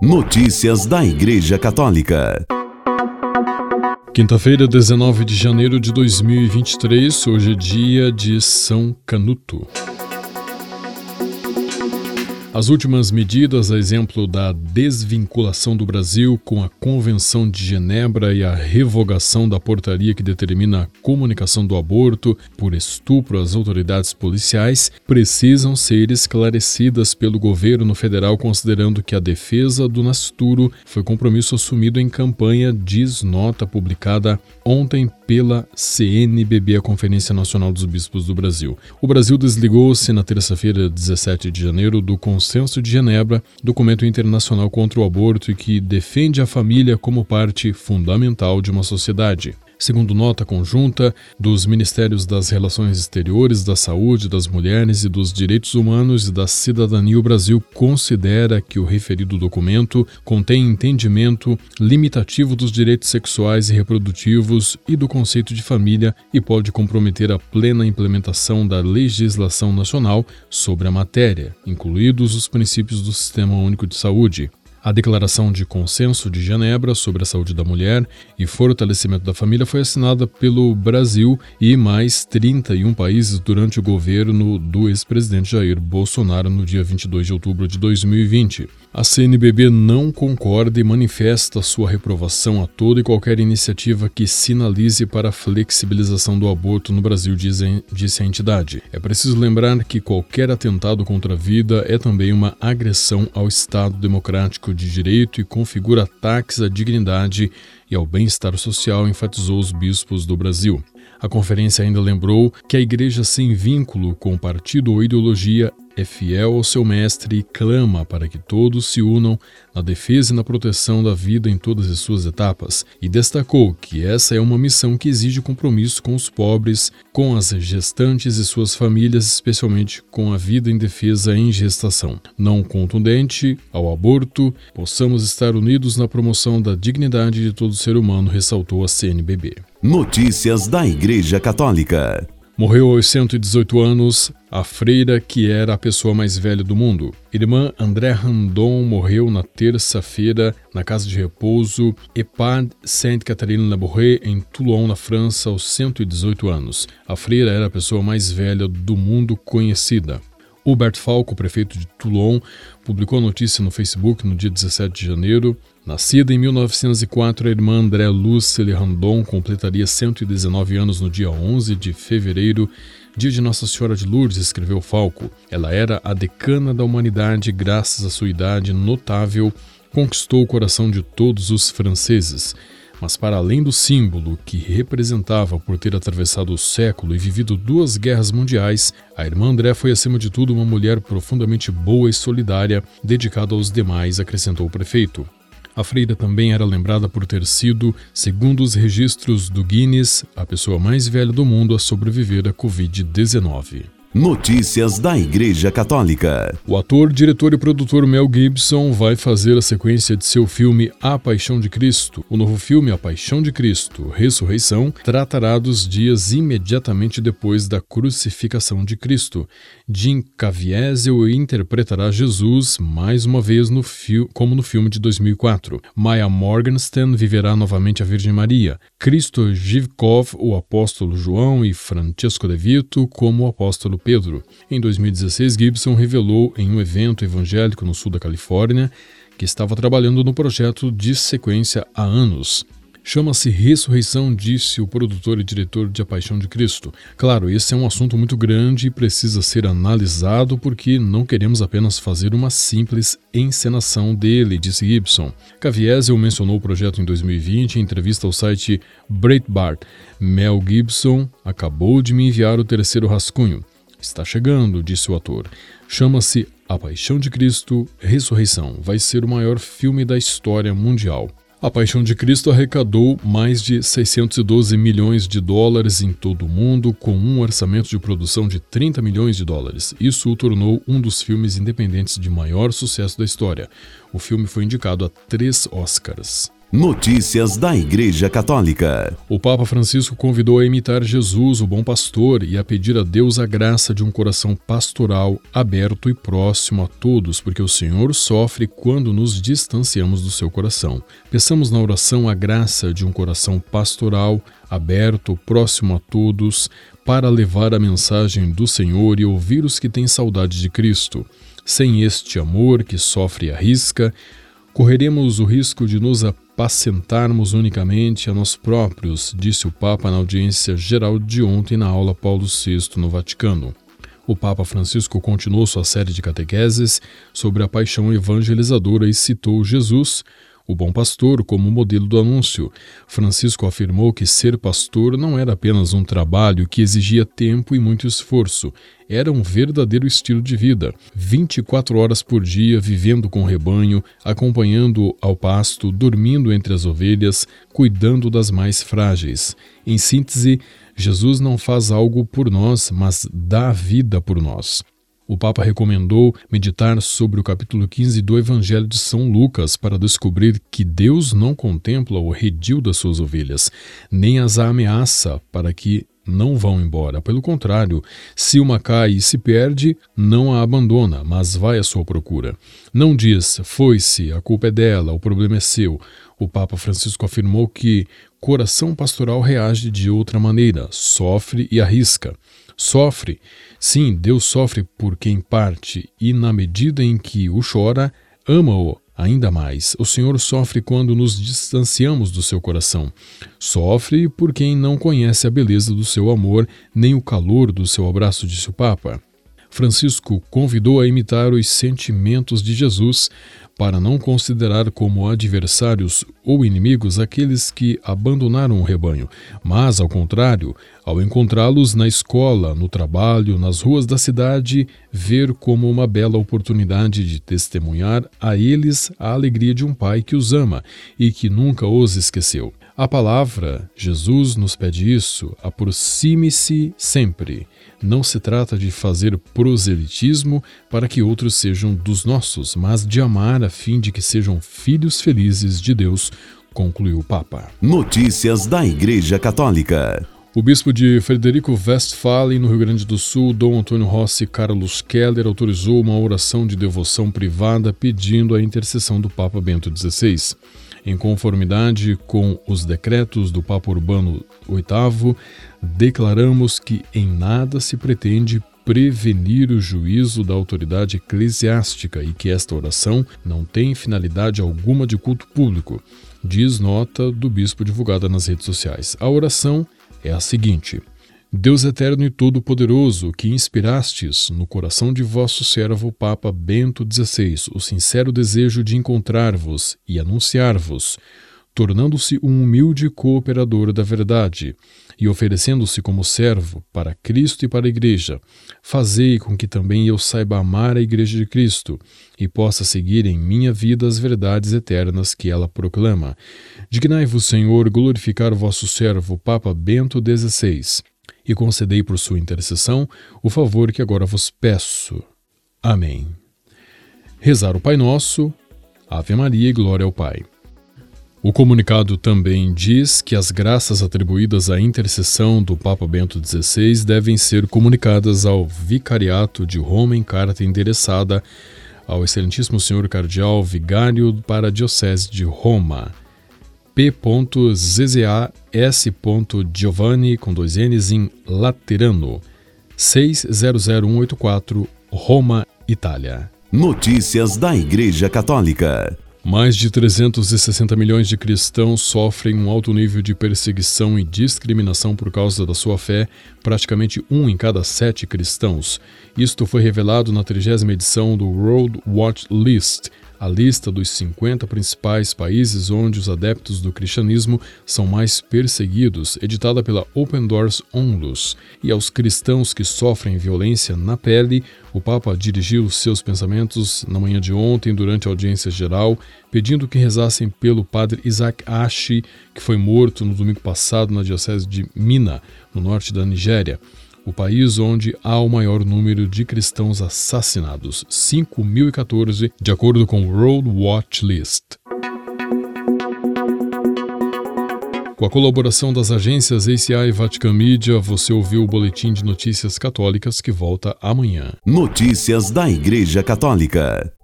Notícias da Igreja Católica. Quinta-feira, 19 de janeiro de 2023, hoje é dia de São Canuto. As últimas medidas, a exemplo da desvinculação do Brasil com a Convenção de Genebra e a revogação da portaria que determina a comunicação do aborto por estupro às autoridades policiais, precisam ser esclarecidas pelo governo federal, considerando que a defesa do nascituro foi compromisso assumido em campanha, diz nota publicada ontem pela CNBB, a Conferência Nacional dos Bispos do Brasil. O Brasil desligou-se na terça-feira, 17 de janeiro, do Consenso de Genebra, documento internacional contra o aborto e que defende a família como parte fundamental de uma sociedade. Segundo nota conjunta dos Ministérios das Relações Exteriores, da Saúde, das Mulheres e dos Direitos Humanos e da Cidadania, o Brasil considera que o referido documento contém entendimento limitativo dos direitos sexuais e reprodutivos e do conceito de família e pode comprometer a plena implementação da legislação nacional sobre a matéria, incluídos os princípios do Sistema Único de Saúde. A Declaração de Consenso de Genebra sobre a Saúde da Mulher e Fortalecimento da Família foi assinada pelo Brasil e mais 31 países durante o governo do ex-presidente Jair Bolsonaro no dia 22 de outubro de 2020. A CNBB não concorda e manifesta sua reprovação a toda e qualquer iniciativa que sinalize para a flexibilização do aborto no Brasil, disse a entidade. É preciso lembrar que qualquer atentado contra a vida é também uma agressão ao Estado democrático de direito e configura ataques à dignidade e ao bem-estar social, enfatizou os bispos do Brasil. A conferência ainda lembrou que a igreja sem vínculo com partido ou ideologia é fiel ao seu mestre e clama para que todos se unam na defesa e na proteção da vida em todas as suas etapas, e destacou que essa é uma missão que exige compromisso com os pobres, com as gestantes e suas famílias, especialmente com a vida em defesa em gestação. Não contundente ao aborto, possamos estar unidos na promoção da dignidade de todo ser humano, ressaltou a CNBB. Notícias da Igreja Católica. Morreu aos 118 anos a freira que era a pessoa mais velha do mundo. Irmã André Randon morreu na terça-feira na casa de repouso EHPAD Sainte-Catherine-Labouré, em Toulon, na França, aos 118 anos. A freira era a pessoa mais velha do mundo conhecida. Hubert Falco, prefeito de Toulon, publicou a notícia no Facebook no dia 17 de janeiro. Nascida em 1904, a irmã André Lucille Randon completaria 119 anos no dia 11 de fevereiro, dia de Nossa Senhora de Lourdes, escreveu Falco. Ela era a decana da humanidade graças à sua idade notável, conquistou o coração de todos os franceses. Mas, para além do símbolo que representava por ter atravessado o século e vivido duas guerras mundiais, a irmã André foi, acima de tudo, uma mulher profundamente boa e solidária, dedicada aos demais, acrescentou o prefeito. A freira também era lembrada por ter sido, segundo os registros do Guinness, a pessoa mais velha do mundo a sobreviver à Covid-19. Notícias da Igreja Católica. O ator, diretor e produtor Mel Gibson vai fazer a sequência de seu filme A Paixão de Cristo. O novo filme A Paixão de Cristo, Ressurreição, tratará dos dias imediatamente depois da crucificação de Cristo. Jim Caviezel interpretará Jesus mais uma vez no como no filme de 2004. Maya Morgenstern viverá novamente a Virgem Maria. Cristo Zhivkov, o apóstolo João e Francesco De Vito como o apóstolo Pedro. Em 2016, Gibson revelou em um evento evangélico no sul da Califórnia que estava trabalhando no projeto de sequência há anos. Chama-se Ressurreição, disse o produtor e diretor de A Paixão de Cristo. Claro, esse é um assunto muito grande e precisa ser analisado porque não queremos apenas fazer uma simples encenação dele, disse Gibson. Caviezel mencionou o projeto em 2020 em entrevista ao site Breitbart. Mel Gibson acabou de me enviar o terceiro rascunho. Está chegando, disse o ator. Chama-se A Paixão de Cristo Ressurreição. Vai ser o maior filme da história mundial. A Paixão de Cristo arrecadou mais de 612 milhões de dólares em todo o mundo, com um orçamento de produção de 30 milhões de dólares. Isso o tornou um dos filmes independentes de maior sucesso da história. O filme foi indicado a três Oscars. Notícias da Igreja Católica. O Papa Francisco convidou a imitar Jesus, o bom pastor, e a pedir a Deus a graça de um coração pastoral, aberto e próximo a todos, porque o Senhor sofre quando nos distanciamos do seu coração. Peçamos na oração a graça de um coração pastoral, aberto, próximo a todos, para levar a mensagem do Senhor e ouvir os que têm saudade de Cristo. Sem este amor que sofre e arrisca, correremos o risco de nos apacentarmos unicamente a nós próprios, disse o Papa na audiência geral de ontem na aula Paulo VI no Vaticano. O Papa Francisco continuou sua série de catequeses sobre a paixão evangelizadora e citou Jesus, o bom pastor como modelo do anúncio. Francisco afirmou que ser pastor não era apenas um trabalho que exigia tempo e muito esforço, era um verdadeiro estilo de vida. 24 horas por dia vivendo com o rebanho, acompanhando ao pasto, dormindo entre as ovelhas, cuidando das mais frágeis. Em síntese, Jesus não faz algo por nós, mas dá vida por nós. O Papa recomendou meditar sobre o capítulo 15 do Evangelho de São Lucas para descobrir que Deus não contempla o redil das suas ovelhas, nem as ameaça para que não vão embora. Pelo contrário, se uma cai e se perde, não a abandona, mas vai à sua procura. Não diz, foi-se, a culpa é dela, o problema é seu. O Papa Francisco afirmou que coração pastoral reage de outra maneira, sofre e arrisca. Sofre. Sim, Deus sofre por quem parte, e na medida em que o chora, ama-o ainda mais. O Senhor sofre quando nos distanciamos do seu coração. Sofre por quem não conhece a beleza do seu amor, nem o calor do seu abraço, disse o Papa. Francisco convidou a imitar os sentimentos de Jesus para não considerar como adversários ou inimigos aqueles que abandonaram o rebanho, mas, ao contrário, ao encontrá-los na escola, no trabalho, nas ruas da cidade, ver como uma bela oportunidade de testemunhar a eles a alegria de um pai que os ama e que nunca os esqueceu. A palavra, Jesus nos pede isso, aproxime-se sempre. Não se trata de fazer proselitismo para que outros sejam dos nossos, mas de amar a fim de que sejam filhos felizes de Deus, concluiu o Papa. Notícias da Igreja Católica. O bispo de Frederico Westphalen, no Rio Grande do Sul, Dom Antônio Rossi Carlos Keller, autorizou uma oração de devoção privada pedindo a intercessão do Papa Bento XVI. Em conformidade com os decretos do Papa Urbano VIII, declaramos que em nada se pretende prevenir o juízo da autoridade eclesiástica e que esta oração não tem finalidade alguma de culto público, diz nota do bispo divulgada nas redes sociais. A oração é a seguinte: Deus eterno e todo-poderoso, que inspirastes no coração de vosso servo Papa Bento XVI o sincero desejo de encontrar-vos e anunciar-vos, tornando-se um humilde cooperador da verdade e oferecendo-se como servo para Cristo e para a Igreja, fazei com que também eu saiba amar a Igreja de Cristo e possa seguir em minha vida as verdades eternas que ela proclama. Dignai-vos, Senhor, glorificar vosso servo Papa Bento XVI e concedei por sua intercessão o favor que agora vos peço. Amém. Rezar o Pai Nosso, Ave Maria e Glória ao Pai. O comunicado também diz que as graças atribuídas à intercessão do Papa Bento XVI devem ser comunicadas ao Vicariato de Roma em carta endereçada ao Excelentíssimo Senhor Cardeal Vigário para a Diocese de Roma p.zzas.giovanni com dois N's em Laterano, 600184, Roma, Itália. Notícias da Igreja Católica. Mais de 360 milhões de cristãos sofrem um alto nível de perseguição e discriminação por causa da sua fé, praticamente um em cada sete cristãos. Isto foi revelado na 30 edição do World Watch List, a lista dos 50 principais países onde os adeptos do cristianismo são mais perseguidos, editada pela Open Doors Onlus, e aos cristãos que sofrem violência na pele, o Papa dirigiu seus pensamentos na manhã de ontem durante a audiência geral, pedindo que rezassem pelo padre Isaac Ashi, que foi morto no domingo passado na diocese de Mina, no norte da Nigéria o país onde há o maior número de cristãos assassinados, 5.014, de acordo com o World Watch List. Com a colaboração das agências ACI e Vatican Media, você ouviu o Boletim de Notícias Católicas que volta amanhã. Notícias da Igreja Católica.